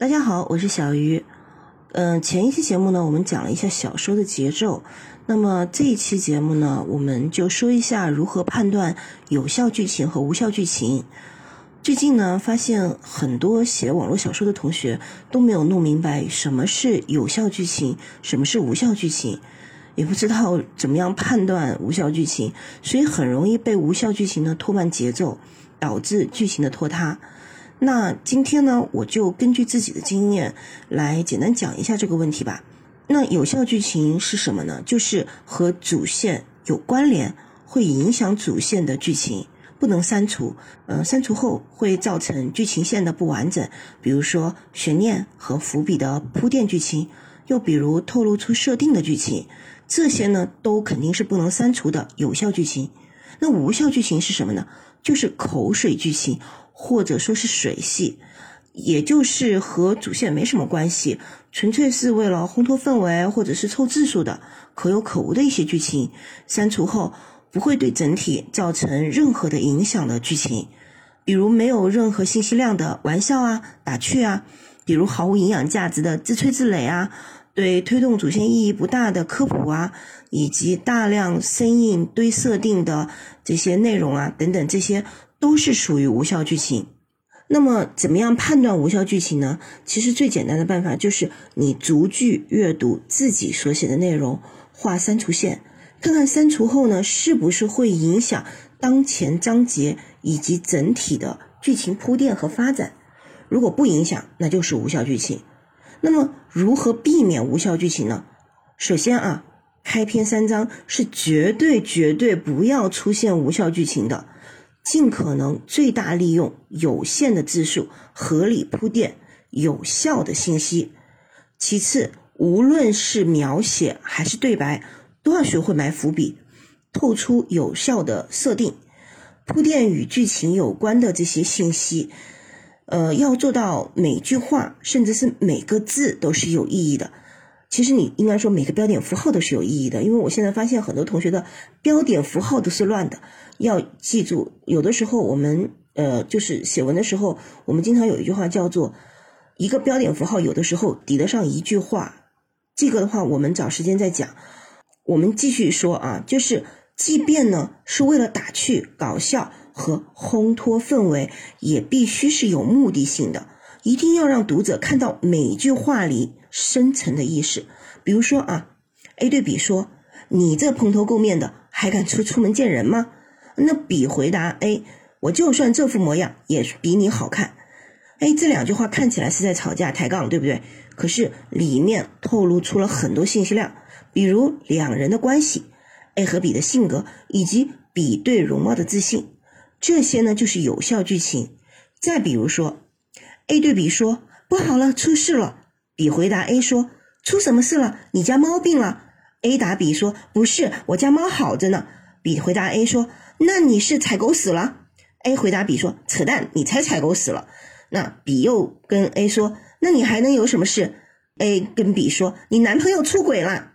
大家好，我是小鱼。嗯，前一期节目呢，我们讲了一下小说的节奏。那么这一期节目呢，我们就说一下如何判断有效剧情和无效剧情。最近呢，发现很多写网络小说的同学都没有弄明白什么是有效剧情，什么是无效剧情，也不知道怎么样判断无效剧情，所以很容易被无效剧情呢拖慢节奏，导致剧情的拖沓。那今天呢，我就根据自己的经验来简单讲一下这个问题吧。那有效剧情是什么呢？就是和主线有关联、会影响主线的剧情，不能删除。呃，删除后会造成剧情线的不完整，比如说悬念和伏笔的铺垫剧情，又比如透露出设定的剧情，这些呢都肯定是不能删除的有效剧情。那无效剧情是什么呢？就是口水剧情。或者说是水戏，也就是和主线没什么关系，纯粹是为了烘托氛围或者是凑字数的可有可无的一些剧情，删除后不会对整体造成任何的影响的剧情，比如没有任何信息量的玩笑啊、打趣啊，比如毫无营养价值的自吹自擂啊，对推动主线意义不大的科普啊，以及大量生硬堆设定的这些内容啊等等这些。都是属于无效剧情。那么，怎么样判断无效剧情呢？其实最简单的办法就是你逐句阅读自己所写的内容，画删除线，看看删除后呢，是不是会影响当前章节以及整体的剧情铺垫和发展。如果不影响，那就是无效剧情。那么，如何避免无效剧情呢？首先啊，开篇三章是绝对绝对不要出现无效剧情的。尽可能最大利用有限的字数，合理铺垫有效的信息。其次，无论是描写还是对白，都要学会埋伏笔，透出有效的设定，铺垫与剧情有关的这些信息。呃，要做到每句话，甚至是每个字都是有意义的。其实你应该说每个标点符号都是有意义的，因为我现在发现很多同学的标点符号都是乱的。要记住，有的时候我们呃就是写文的时候，我们经常有一句话叫做“一个标点符号有的时候抵得上一句话”。这个的话，我们找时间再讲。我们继续说啊，就是即便呢是为了打趣、搞笑和烘托氛围，也必须是有目的性的，一定要让读者看到每句话里。深层的意思，比如说啊，A 对 B 说：“你这蓬头垢面的，还敢出出门见人吗？”那 B 回答 A：“ 我就算这副模样，也比你好看。”哎，这两句话看起来是在吵架抬杠，对不对？可是里面透露出了很多信息量，比如两人的关系，A 和 B 的性格，以及 B 对容貌的自信，这些呢就是有效剧情。再比如说，A 对 B 说：“不好了，出事了。” B 回答 A 说：“出什么事了？你家猫病了？”A 答 B 说：“不是，我家猫好着呢。”B 回答 A 说：“那你是踩狗屎了？”A 回答 B 说：“扯淡，你才踩狗屎了。”那 B 又跟 A 说：“那你还能有什么事？”A 跟 B 说：“你男朋友出轨了。”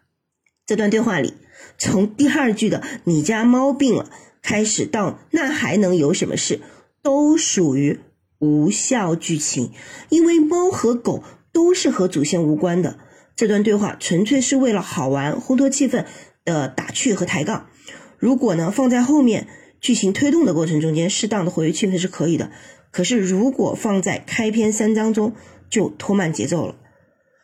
这段对话里，从第二句的“你家猫病了”开始到“那还能有什么事”，都属于无效剧情，因为猫和狗。都是和主线无关的，这段对话纯粹是为了好玩、烘托气氛的打趣和抬杠。如果呢放在后面剧情推动的过程中间，适当的活跃气氛是可以的。可是如果放在开篇三章中，就拖慢节奏了。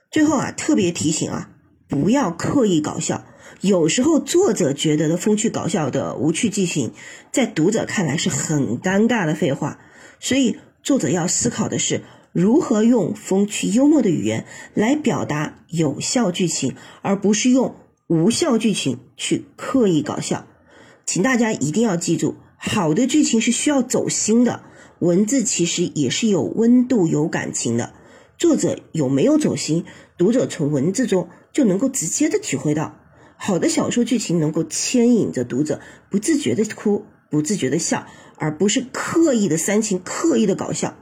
最后啊，特别提醒啊，不要刻意搞笑。有时候作者觉得的风趣搞笑的无趣剧情，在读者看来是很尴尬的废话。所以作者要思考的是。如何用风趣幽默的语言来表达有效剧情，而不是用无效剧情去刻意搞笑？请大家一定要记住，好的剧情是需要走心的，文字其实也是有温度、有感情的。作者有没有走心，读者从文字中就能够直接的体会到。好的小说剧情能够牵引着读者，不自觉的哭，不自觉的笑，而不是刻意的煽情、刻意的搞笑。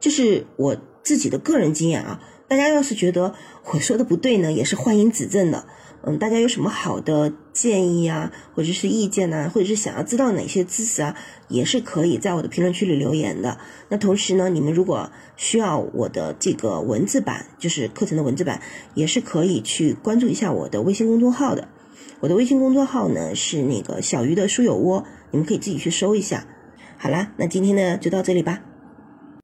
这是我自己的个人经验啊，大家要是觉得我说的不对呢，也是欢迎指正的。嗯，大家有什么好的建议啊，或者是意见呢，或者是想要知道哪些知识啊，也是可以在我的评论区里留言的。那同时呢，你们如果需要我的这个文字版，就是课程的文字版，也是可以去关注一下我的微信公众号的。我的微信公众号呢是那个小鱼的书友窝，你们可以自己去搜一下。好啦，那今天呢就到这里吧。